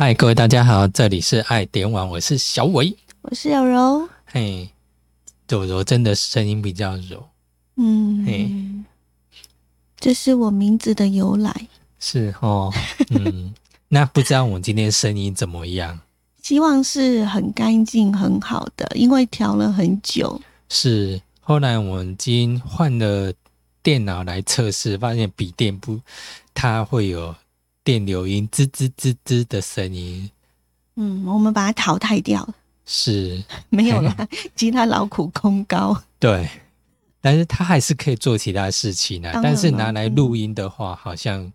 嗨，各位大家好，这里是爱点网，我是小伟，我是柔柔。嘿，柔柔真的声音比较柔，嗯，嘿这是我名字的由来。是哦，嗯，那不知道我今天声音怎么样？希望是很干净、很好的，因为调了很久。是，后来我们今天换了电脑来测试，发现笔电不，它会有电流音，吱吱吱吱的声音，嗯，我们把它淘汰掉了，是，没有啦，吉他劳苦功高。对，但是他还是可以做其他事情的、当然但是拿来录音的话，好像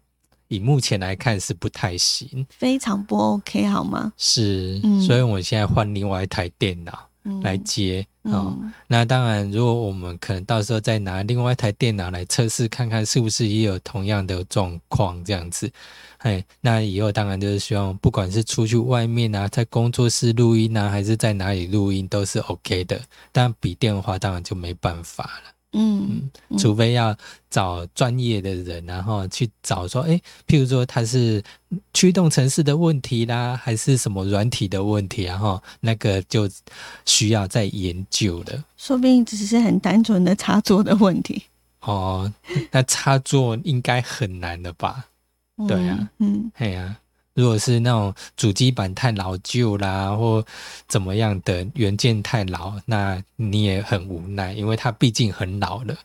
以目前来看是不太行。非常不 OK 好吗？是，嗯所以我现在换另外一台电脑嗯，来接。哦，那当然，如果我们可能到时候再拿另外一台电脑来测试看看，是不是也有同样的状况这样子。哎，那以后当然就是希望，不管是出去外面啊，在工作室录音啊，还是在哪里录音，都是 OK 的。但笔电的话，当然就没办法了。嗯，嗯除非要找专业的人，然后去找说，诶，譬如说它是驱动城市的问题啦，还是什么软体的问题，然后那个就需要再研究了。说不定只是很单纯的插座的问题。哦，那插座应该很难的吧？对啊嗯，嗯，嘿呀、如果是那种主机板太老旧啦，或怎么样的元件太老，那你也很无奈，因为它毕竟很老了。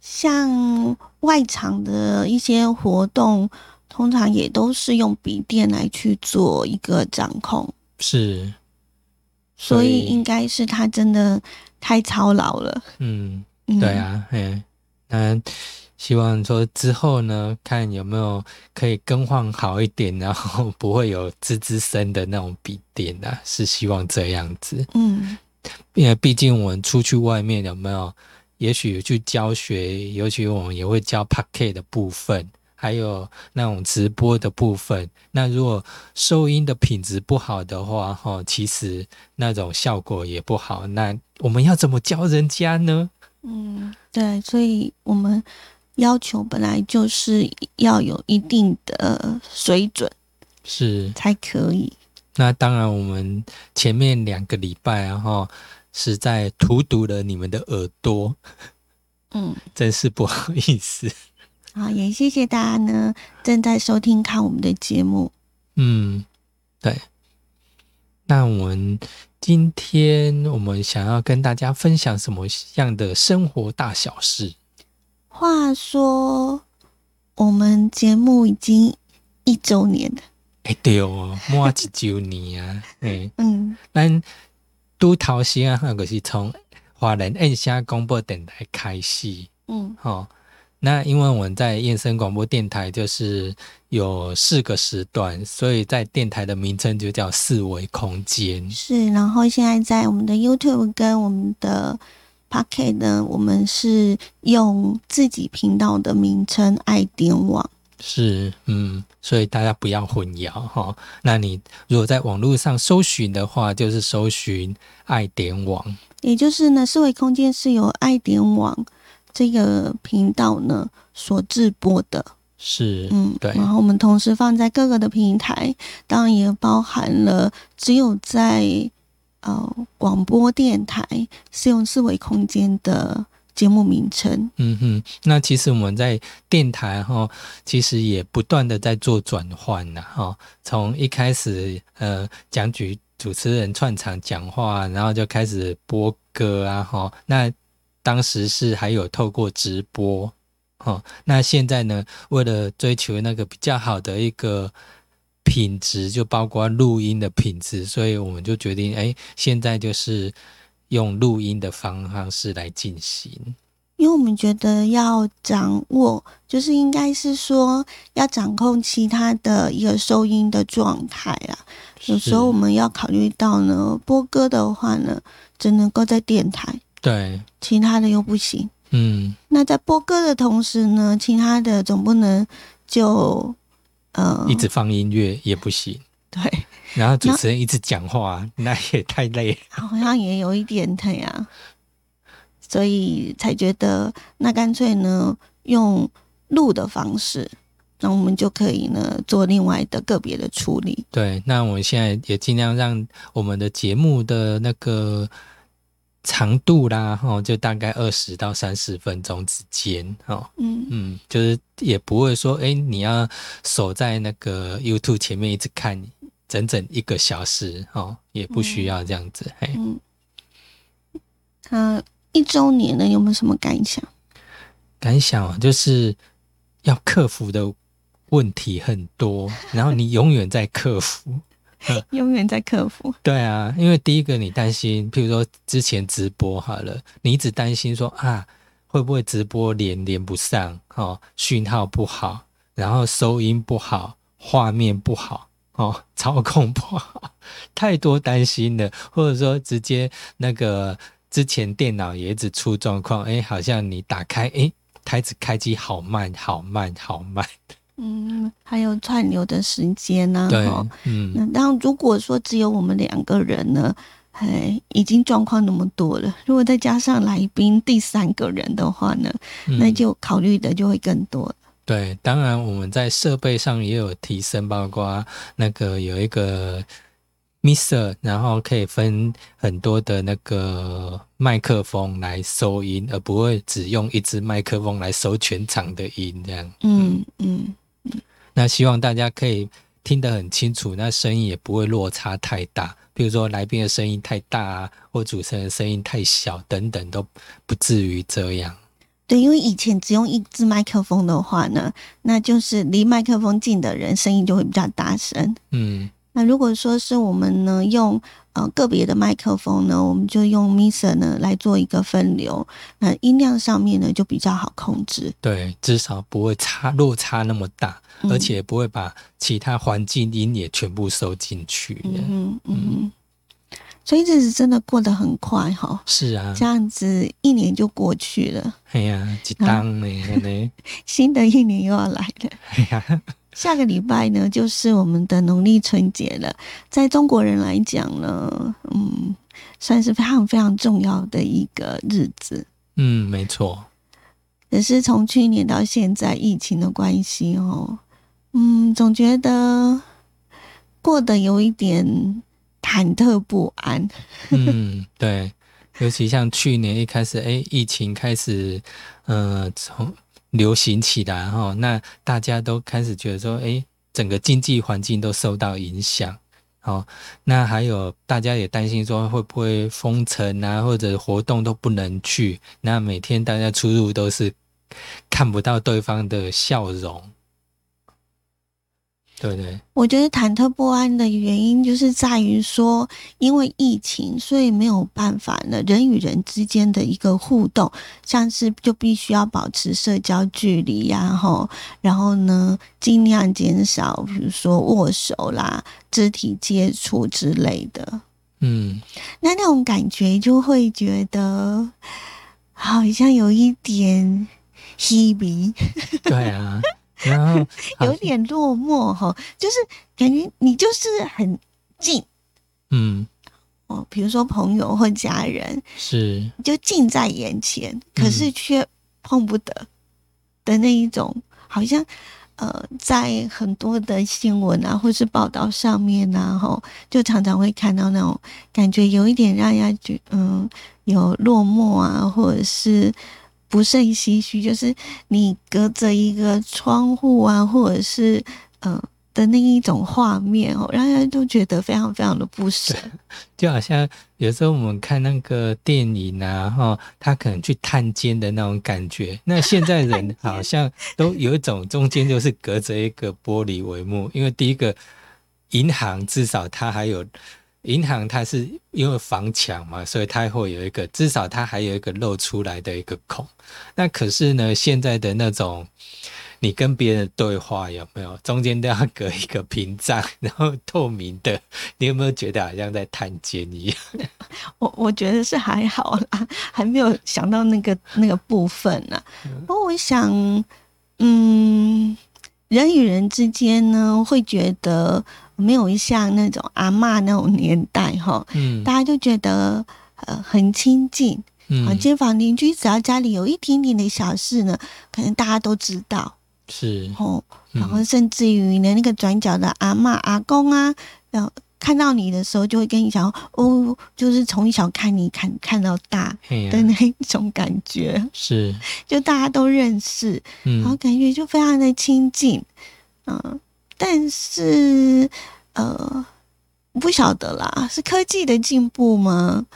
像外场的一些活动，通常也都是用笔电来去做一个掌控。是，所以应该是它真的太操劳了。嗯。嗯、对，啊，嗯，那希望说之后呢，看有没有可以更换好一点，然后不会有吱吱声的那种笔电啊，是希望这样子，嗯因为毕竟我们出去外面有没有，也许去教学，尤其我们也会教 p a k e t 的部分。还有那种直播的部分，那如果收音的品质不好的话，哈，其实那种效果也不好。那我们要怎么教人家呢？嗯，对，所以我们要求本来就是要有一定的水准是，才可以。那当然，我们前面两个礼拜然后实在荼毒了你们的耳朵，嗯，真是不好意思。好，也谢谢大家呢正在收听看我们的节目。嗯，对。那我们今天我们想要跟大家分享什么样的生活大小事？话说，我们节目已经一周年了。哎、对哦，满一周年啊！哎、嗯咱拄头先啊，那个是从华人燕声广播电台开始。嗯哦，那因为我们在燕声广播电台就是有四个时段，所以在电台的名称就叫四维空间。是，然后现在在我们的 YouTube 跟我们的 Pocket 呢，我们是用自己频道的名称“爱点网是，嗯，所以大家不要混淆哈、那你如果在网络上搜寻的话，就是搜寻爱点网。”，也就是呢，四维空间是由爱点网这个频道呢所制播的。是，嗯，对然后我们同时放在各个的平台，当然也包含了只有在呃广播电台是用四维空间的节目名称。嗯哼，那其实我们在电台哈，其实也不断的在做转换呐哈。从一开始呃讲举主持人串场讲话，然后就开始播歌啊哈。那当时是还有透过直播哈。那现在呢，为了追求那个比较好的一个品质，就包括录音的品质，所以我们就决定哎，现在就是用录音的方式来进行。因为我们觉得要掌握，就是应该是说要掌控其他的一个收音的状态啊。有时候我们要考虑到呢，播歌的话呢，只能够在电台，对，其他的又不行。嗯，那在播歌的同时呢，其他的总不能就呃一直放音乐也不行，对，然后主持人一直讲话，那。也太累。好像也有一点那样，所以才觉得那干脆呢用录的方式，那我们就可以呢做另外的个别的处理。对，那我们现在也尽量让我们的节目的那个长度啦，哈，就大概二十到三十分钟之间，哦，嗯嗯，就是也不会说，哎，你要守在那个 YouTube 前面一直看整整一个小时，哦，也不需要这样子，嘿。嗯，他一周年呢有没有什么感想？感想啊，就是要克服的问题很多，然后你永远在克服。永远在克服。对啊，因为第一个你担心，譬如说之前直播好了，你一直担心说啊，会不会直播连连不上哦，讯号不好，然后收音不好，画面不好哦，操控不好，太多担心了，或者说直接那个之前电脑也一直出状况，哎，好像你打开哎。台子开机好慢，好慢，好慢。嗯，还有串流的时间呢。对，嗯。那当如果说只有我们两个人呢，哎，已经状况那么多了，如果再加上来宾第三个人的话呢，那就考虑的就会更多。对，当然我们在设备上也有提升，包括那个有一个。Mixer，然后可以分很多的那个麦克风来收音，而不会只用一支麦克风来收全场的音，这样。嗯嗯嗯。那希望大家可以听得很清楚，那声音也不会落差太大。比如说来宾的声音太大啊，或主持人声音太小等等，都不至于这样。对，因为以前只用一支麦克风的话呢，那就是离麦克风近的人声音就会比较大声。嗯。那如果说是我们呢用呃个别的麦克风呢，我们就用 Mixer 呢来做一个分流，那音量上面呢就比较好控制。对，至少不会差落差那么大，而且不会把其他环境音也全部收进去。嗯嗯，所以日子真的过得很快哈。是啊，这样子一年就过去了。哎呀，几当呢？新的一年又要来了。哎呀。下个礼拜呢，就是我们的农历春节了。在中国人来讲呢，嗯，算是非常非常重要的一个日子。嗯，没错。可是从去年到现在，疫情的关系哦，嗯，总觉得过得有一点忐忑不安。嗯，对，尤其像去年一开始，哎，疫情开始，呃，从。流行起来哈，那大家都开始觉得说，哎，整个经济环境都受到影响，哦，那还有大家也担心说，会不会封城啊，或者活动都不能去，那每天大家出入都是看不到对方的笑容。对对，我觉得忐忑不安的原因就是在于说，因为疫情，所以没有办法呢，人与人之间的一个互动，像是就必须要保持社交距离呀，吼然后呢，尽量减少，比如说握手啦、肢体接触之类的。嗯，那那种感觉就会觉得好像有一点稀微。对啊。有点落寞哈，就是感觉你就是很近，嗯，哦，比如说朋友或家人是就近在眼前，可是却碰不得的那一种，好像呃，在很多的新闻啊或是报道上面啊，哈，就常常会看到那种感觉，有一点让人家觉嗯有落寞啊，或者是。不甚唏嘘，就是你隔着一个窗户啊，或者是嗯的那一种画面哦，让人都觉得非常非常的不舍。就好像有时候我们看那个电影啊，哈，他可能去探监的那种感觉。那现在人好像都有一种中间就是隔着一个玻璃帷幕，因为第一个银行至少它还有。银行它是因为防墙嘛，所以它会有一个，至少它还有一个露出来的一个孔。那可是呢，现在的那种你跟别人对话有没有中间都要隔一个屏障，然后透明的？你有没有觉得好像在探监一样？我我觉得是还好啦，还没有想到那个那个部分呢。不过我想，嗯，人与人之间呢，会觉得。没有像那种阿妈那种年代哈，嗯，大家就觉得呃很亲近，嗯，街坊邻居只要家里有一点点的小事呢，可能大家都知道，是。哦，然后甚至于呢，那个转角的阿嬷、阿公啊，然后，看到你的时候就会跟你讲哦，就是从小看你看看到大的那一种感觉，是。就大家都认识，嗯。然后感觉就非常的亲近，嗯、但是呃，不晓得啦，是科技的进步吗？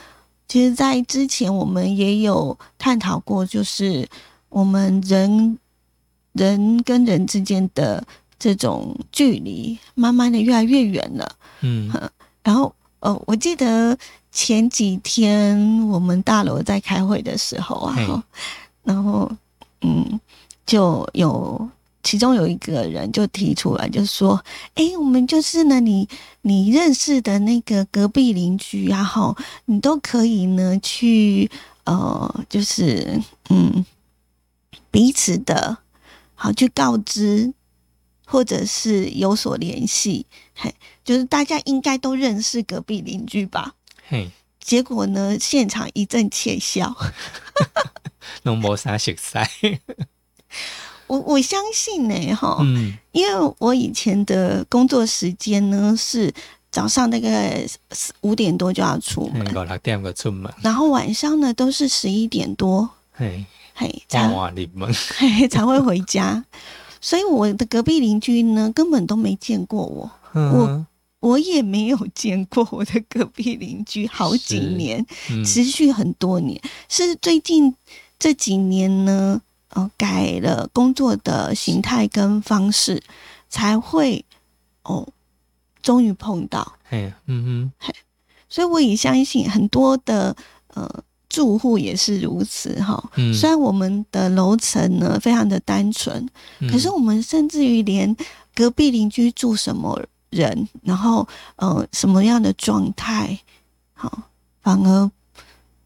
其实，在之前我们也有探讨过，就是我们人人跟人之间的这种距离，慢慢的越来越远了。嗯然后，呃，我记得前几天我们大楼在开会的时候啊，然后，嗯，就有其中有一个人就提出来，就说：“诶，我们就是呢，你你认识的那个隔壁邻居啊，哈，你都可以呢去呃，就是嗯，彼此的好去告知，或者是有所联系，嘿，就是大家应该都认识隔壁邻居吧？嘿，结果呢，现场一阵窃笑。弄无啥熟悉，我我相信呢，哈，嗯。因为我以前的工作时间呢是早上大概五点多就要出门，五六点个出门，然后晚上呢都是十一点多，嘿，嘿才会回家。所以我的隔壁邻居呢根本都没见过我，嗯我也没有见过我的隔壁邻居好几年，嗯。持续很多年，是最近这几年呢，呃，改了工作的形态跟方式，才会哦，终于碰到。嘿，嗯哼，嘿所以我也相信很多的呃住户也是如此哈。嗯虽然我们的楼层呢非常的单纯，哼，可是我们甚至于连隔壁邻居住什么人，然后呃什么样的状态，好，反而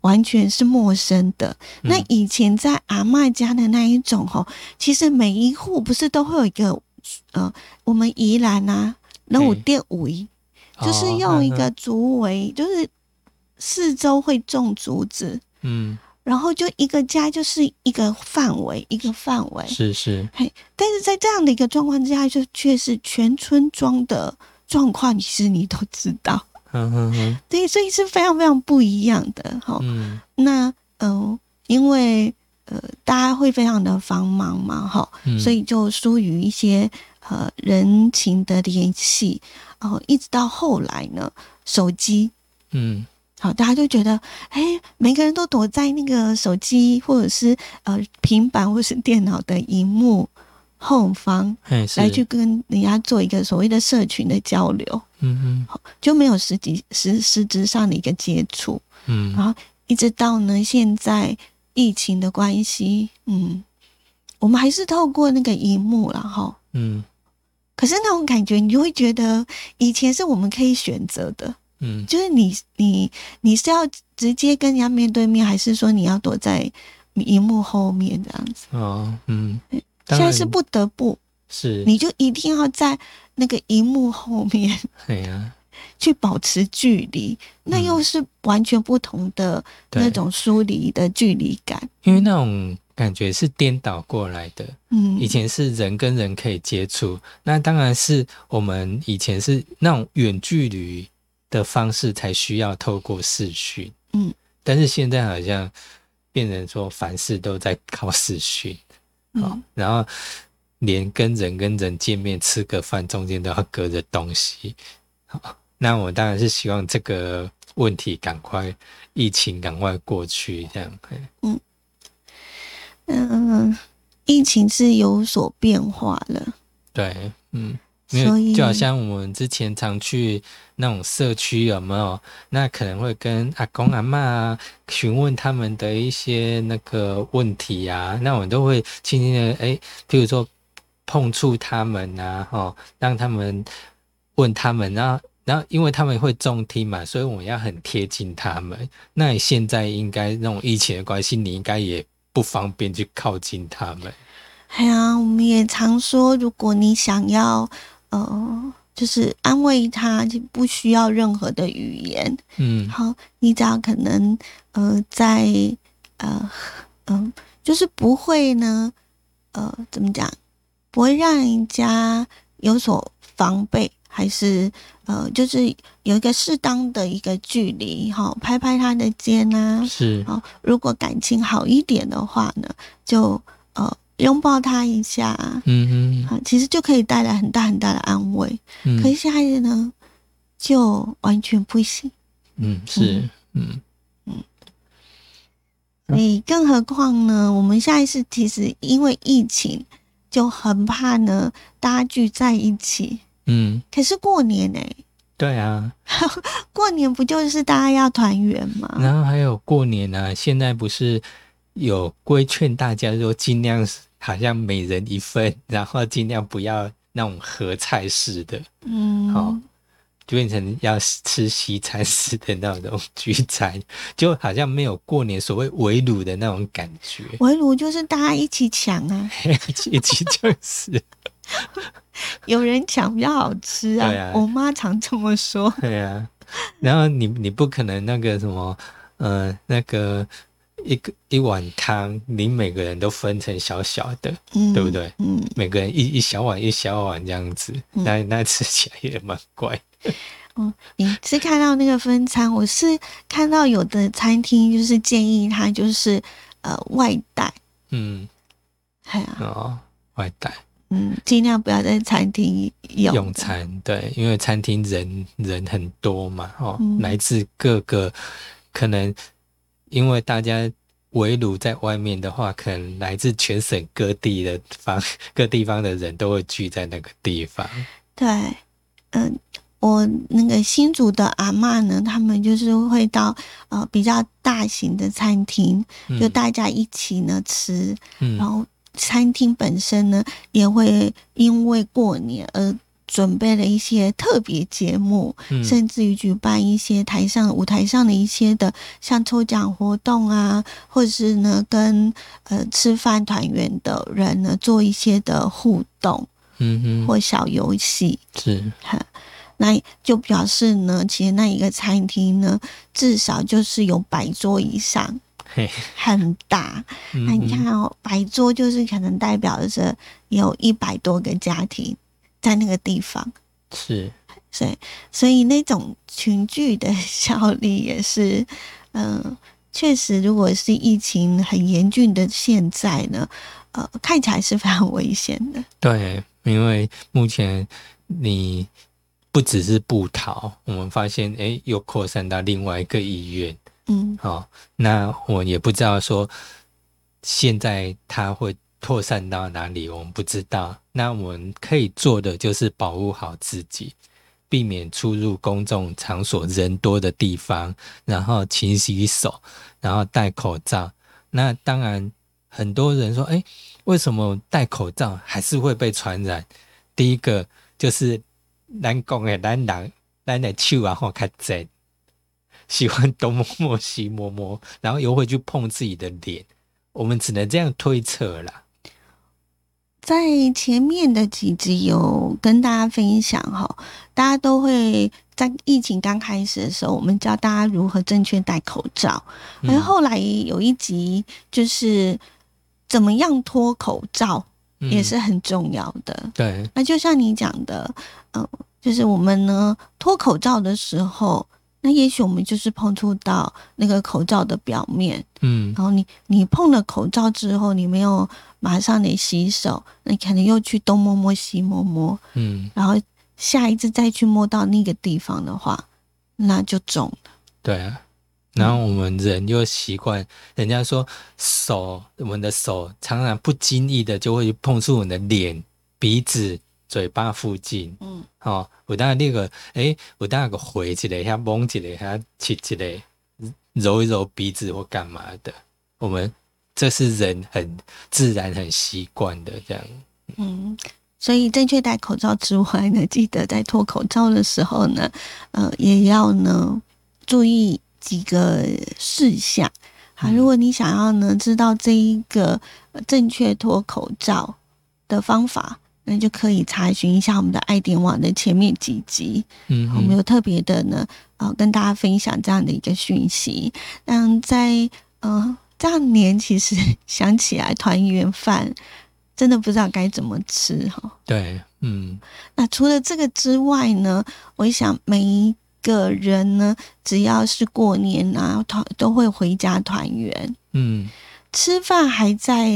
完全是陌生的。嗯。那以前在阿嬷家的那一种吼，其实每一户不是都会有一个呃，我们宜兰啊，那有嘿。店围，哦就是用一个嗯竹围，就是四周会种竹子，嗯，然后就一个家就是一个范围，一个范围。是是，嘿但是在这样的一个状况之下，就却是全村庄的状况，其实你都知道，嗯哼哼，对，所以是非常非常不一样的哈。嗯那呃，因为呃，大家会非常的繁忙嘛，哈，嗯，所以就疏于一些呃人情的联系，哦、一直到后来呢，手机。嗯好，大家就觉得，哎，每个人都躲在那个手机或者是呃平板或是电脑的荧幕后方，来去跟人家做一个所谓的社群的交流，嗯哼。就没有实际实实质上的一个接触。嗯。然后一直到呢现在疫情的关系，嗯，我们还是透过那个荧幕了哈。嗯。可是那种感觉，你就会觉得以前是我们可以选择的，嗯。就是你你你是要直接跟人家面对面，还是说你要躲在荧幕后面这样子？哦嗯，现在是不得不，是，你就一定要在那个荧幕后面对呀，去保持距离，那嗯又是完全不同的那种疏离的距离感。因为那种感觉是颠倒过来的。嗯，以前是人跟人可以接触，那当然是我们以前是那种远距离的方式才需要透过视讯，嗯，但是现在好像变成说凡事都在靠视讯，好、嗯然后连跟人跟人见面吃个饭中间都要隔着东西，好，那我当然是希望这个问题赶快疫情赶快过去，这样，嗯嗯，疫情是有所变化了，对，嗯，因所以为就好像我们之前常去那种社区，有没有？那可能会跟阿公阿嬷啊询问他们的一些那个问题啊，那我们都会轻轻的哎，譬如说碰触他们啊，哦，让他们问他们，然后。然后，因为他们会中听嘛，所以我们要很贴近他们。那你现在应该那种疫情的关系，你应该也不方便去靠近他们。哎呀，我们也常说，如果你想要呃，就是安慰他，就不需要任何的语言，嗯。好，你只要可能呃，在呃嗯、就是不会呢，呃，怎么讲，不会让人家有所防备，还是呃，就是有一个适当的一个距离，哈，拍拍他的肩啊，是，好，如果感情好一点的话呢，就呃拥抱他一下，嗯啊，其实就可以带来很大很大的安慰。嗯，可是现在呢，就完全不行。嗯，是，嗯所以，更何况呢？我们下一次其实因为疫情，就很怕呢，大家聚在一起。嗯，可是过年呢、对啊，过年不就是大家要团圆吗？然后还有过年啊，现在不是有规劝大家说，尽量好像每人一份，然后尽量不要那种合菜式的，嗯，好就变成要吃西餐式的那种聚餐，就好像没有过年所谓围炉的那种感觉。围炉就是大家一起抢啊，一起就是，有人抢比较好吃啊。啊我妈常这么说。对啊。然后你你不可能那个什么，呃，那个一个一碗汤，你每个人都分成小小的，嗯，对不对？嗯，每个人一一小碗一小碗这样子，那那吃起来也蛮怪。你是看到那个分餐，我是看到有的餐厅就是建议他就是呃外带，嗯，哎呀、哦，外带。嗯，尽量不要在餐厅用用餐，对，因为餐厅人人很多嘛，哦，嗯。来自各个，可能因为大家围炉在外面的话，可能来自全省各地的方 各地方的人都会聚在那个地方。对，嗯、我那个新竹的阿嬷呢，他们就是会到呃比较大型的餐厅，嗯就大家一起呢吃，嗯然后餐厅本身呢也会因为过年而准备了一些特别节目，嗯。甚至于举办一些台上舞台上的一些的像抽奖活动啊，或者是呢跟呃吃饭团圆的人呢做一些的互动嗯哼，或小游戏。是。那就表示呢，其实那一个餐厅呢，至少就是有百桌以上，嘿，很大。嗯那你看哦，百桌就是可能代表着有一百多个家庭在那个地方，是所以所以那种群聚的效力也是，嗯、确实，如果是疫情很严峻的现在呢，呃，看起来是非常危险的。对，因为目前你不只是不逃，我们发现诶又扩散到另外一个医院。嗯哦，那我也不知道说现在他会扩散到哪里，我们不知道。那我们可以做的就是保护好自己，避免出入公众场所人多的地方，然后勤洗手，然后戴口罩。那当然，很多人说，哎，为什么戴口罩还是会被传染？第一个就是咱讲的咱人咱的手啊吼较窄。喜欢东摸摸西摸摸，然后又会去碰自己的脸，我们只能这样推测啦。在前面的几集有跟大家分享哈，大家都会在疫情刚开始的时候，我们教大家如何正确戴口罩。而嗯后来有一集就是怎么样脱口罩，嗯也是很重要的。对，那就像你讲的，嗯、就是我们呢脱口罩的时候，那也许我们就是碰触到那个口罩的表面，嗯然后你你碰了口罩之后，你没有马上得洗手，那你可能又去东摸摸西摸摸，嗯，然后下一次再去摸到那个地方的话，那就中了。对啊。然后我们人又习惯，人家说手，我们的手常常不经意的就会碰触我们的脸、鼻子、嘴巴附近。嗯，哦，有当那个，诶，有当那个回一个，遐摸一个，遐切一个，揉一揉鼻子或干嘛的，我们这是人很自然、很习惯的这样。嗯，所以正确戴口罩之外呢，记得在脱口罩的时候呢，呃，也要呢注意几个事项。好，嗯如果你想要呢知道这一个呃正确脱口罩的方法，那就可以查询一下我们的爱点网的前面几集，嗯我们有特别的呢，呃，跟大家分享这样的一个讯息。那在呃这样年，其实想起来团圆饭真的不知道该怎么吃哈。对，嗯，那除了这个之外呢，我想每一个人呢，只要是过年啊，团都会回家团圆。嗯，吃饭还在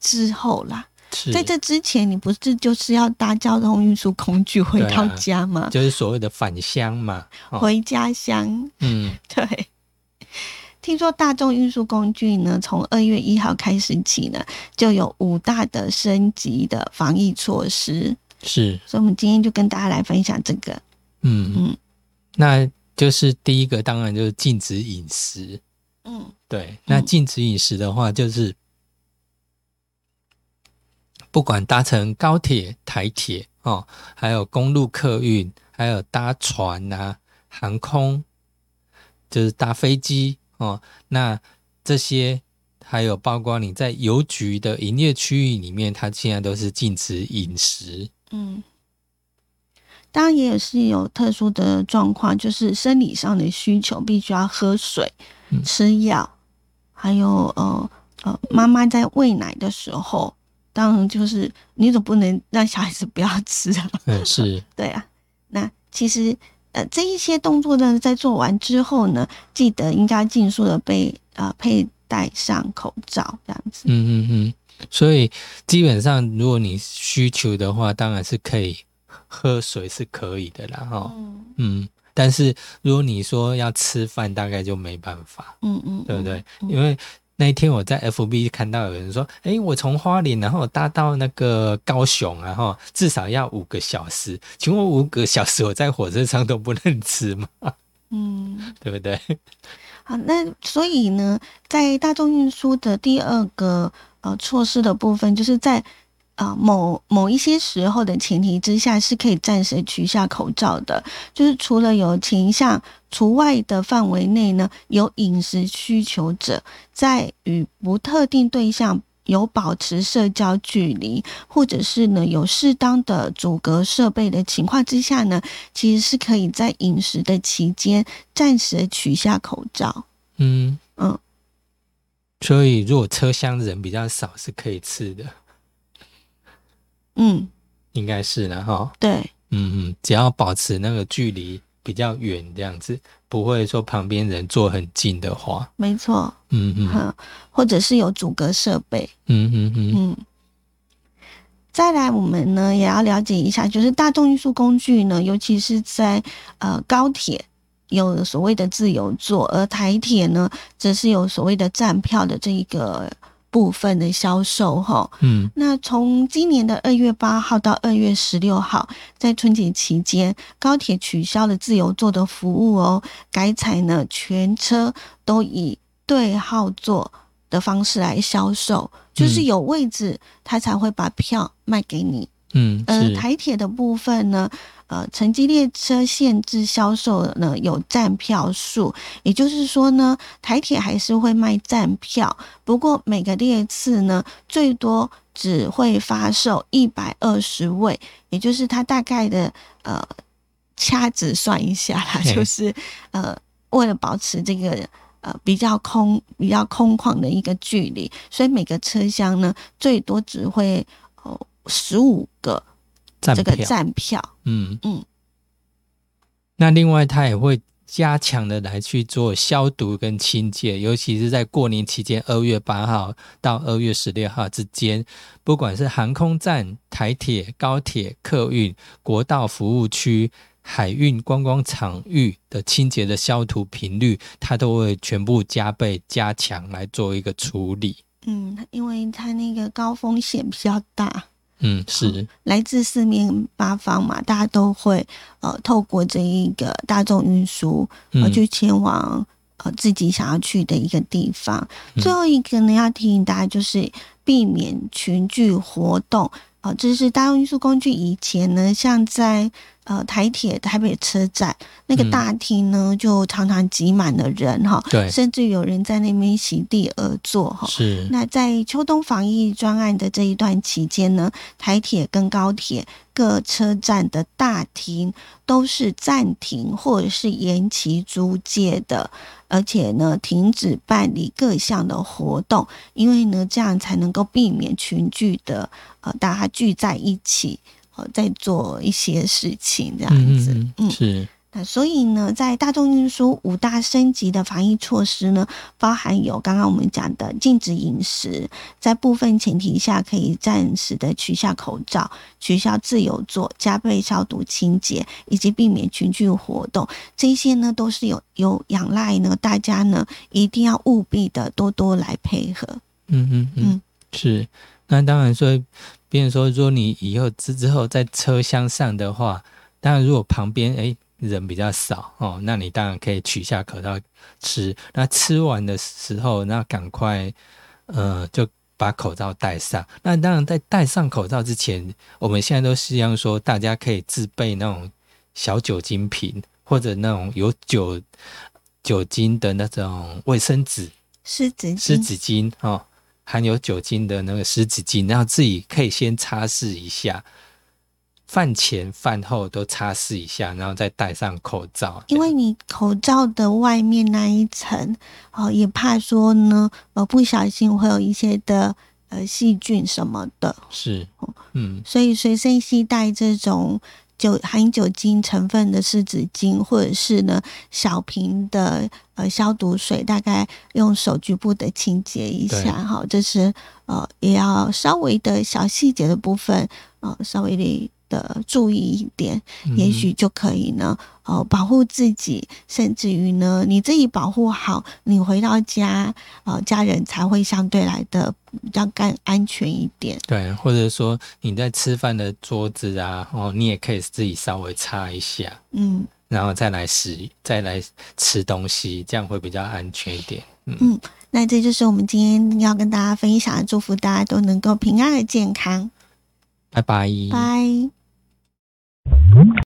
之后啦，是，在这之前，你不是就是要搭交通运输工具回到家吗？就是所谓的返乡嘛。哦回家乡，嗯，对。听说大众运输工具呢，从二月一号开始起呢，就有五大的升级的防疫措施，是，所以我们今天就跟大家来分享这个。嗯嗯那就是第一个，当然就是禁止饮食。嗯对，那禁止饮食的话，就是不管搭乘高铁、台铁哦，还有公路客运，还有搭船啊、航空，就是搭飞机哦，那这些还有包括你在邮局的营业区域里面，它现在都是禁止饮食。嗯，当然也是有特殊的状况，就是生理上的需求，必须要喝水、嗯吃药，还有呃呃，妈妈在喂奶的时候，当然就是你总不能让小孩子不要吃啊。嗯，是，对啊，那其实呃这一些动作呢，在做完之后呢，记得应该尽速的被呃佩戴上口罩，这样子。嗯嗯嗯，所以基本上，如果你需求的话，当然是可以喝水是可以的啦，哈，嗯。嗯，但是如果你说要吃饭，大概就没办法，嗯嗯，对不对？嗯。因为那一天我在 FB 看到有人说，诶，我从花莲然后搭到那个高雄啊，哈，至少要五个小时，请问五个小时我在火车上都不能吃吗？嗯。对不对？好，那所以呢，在大众运输的第二个呃措施的部分，就是在呃某某一些时候的前提之下，是可以暂时取下口罩的。就是除了有倾向除外的范围内呢，有饮食需求者，在与不特定对象。有保持社交距离，或者是呢有适当的阻隔设备的情况之下呢，其实是可以在饮食的期间暂时取下口罩。嗯嗯，所以如果车厢人比较少，是可以吃的，嗯，应该是的哈。对，嗯嗯，只要保持那个距离比较远，这样子不会说旁边人坐很近的话，没错，嗯嗯。哼，或者是有阻隔设备，嗯嗯嗯。嗯。再来，我们呢也要了解一下，就是大众运输工具呢，尤其是在呃高铁有所谓的自由座，而台铁呢则是有所谓的站票的这一个部分的销售哈。嗯那从今年的二月八号到二月十六号，在春节期间，高铁取消了自由座的服务哦，改采呢全车都以对号座的方式来销售，就是有位置，他才会把票卖给你。嗯，呃，台铁的部分呢，呃，城际列车限制销售呢有站票数，也就是说呢，台铁还是会卖站票，不过每个列次呢，最多只会发售一百二十位，也就是它大概的呃掐指算一下啦，就是呃为了保持这个。呃，比较空、比较空旷的一个距离，所以每个车厢呢，最多只会哦十五个站这个，站票，嗯嗯。那另外，他也会加强的来去做消毒跟清洁，尤其是在过年期间，二月八号到二月十六号之间，不管是航空站、台铁、高铁、客运、国道服务区、海运观光场域的清洁的消毒频率，它都会全部加倍加强来做一个处理。嗯，因为它那个高风险比较大，嗯，是，来自四面八方嘛，大家都会呃透过这一个大众运输呃嗯，去前往呃自己想要去的一个地方。嗯最后一个呢，要提醒大家就是避免群聚活动。哦，这是大众运输工具以前呢，像在呃台铁台北车站那个大厅呢，就常常挤满了人哈，对，甚至有人在那边席地而坐哈。是。那在秋冬防疫专案的这一段期间呢，台铁跟高铁各车站的大厅都是暂停或者是延期租借的，而且呢，停止办理各项的活动，因为呢，这样才能够避免群聚的呃，大家聚在一起。哦，在做一些事情这样子，嗯，是。那所以呢，在大众运输五大升级的防疫措施呢，包含有刚刚我们讲的禁止饮食，在部分前提下可以暂时的取下口罩，取消自由座，加倍消毒清洁，以及避免群聚活动。这些呢，都是有有仰赖呢，大家呢一定要务必的多多来配合。嗯嗯嗯，是。那当然说。别人说，如果你以后之之后在车厢上的话，当然如果旁边诶人比较少哦，那你当然可以取下口罩吃。那吃完的时候，那赶快呃就把口罩戴上。那当然在戴上口罩之前，我们现在都希望说大家可以自备那种小酒精瓶，或者那种有酒酒精的那种卫生纸、湿纸湿纸巾哦。含有酒精的那个湿纸巾，然后自己可以先擦拭一下，饭前饭后都擦拭一下，然后再戴上口罩。因为你口罩的外面那一层，哦，也怕说呢，呃，不小心会有一些的呃细菌什么的。是，嗯，所以随身携带这种。酒含酒精成分的湿纸巾，或者是呢小瓶的呃消毒水，大概用手局部的清洁一下哈，这是呃也要稍微的小细节的部分呃稍微的。的注意一点，也许就可以呢。呃，保护自己，甚至于呢，你自己保护好，你回到家，呃，家人才会相对来的比较更安全一点。对，或者说你在吃饭的桌子啊，哦，你也可以自己稍微擦一下，嗯，然后再来食，再来吃东西，这样会比较安全一点。嗯，那这就是我们今天要跟大家分享的，祝福大家都能够平安而健康。拜拜。拜。you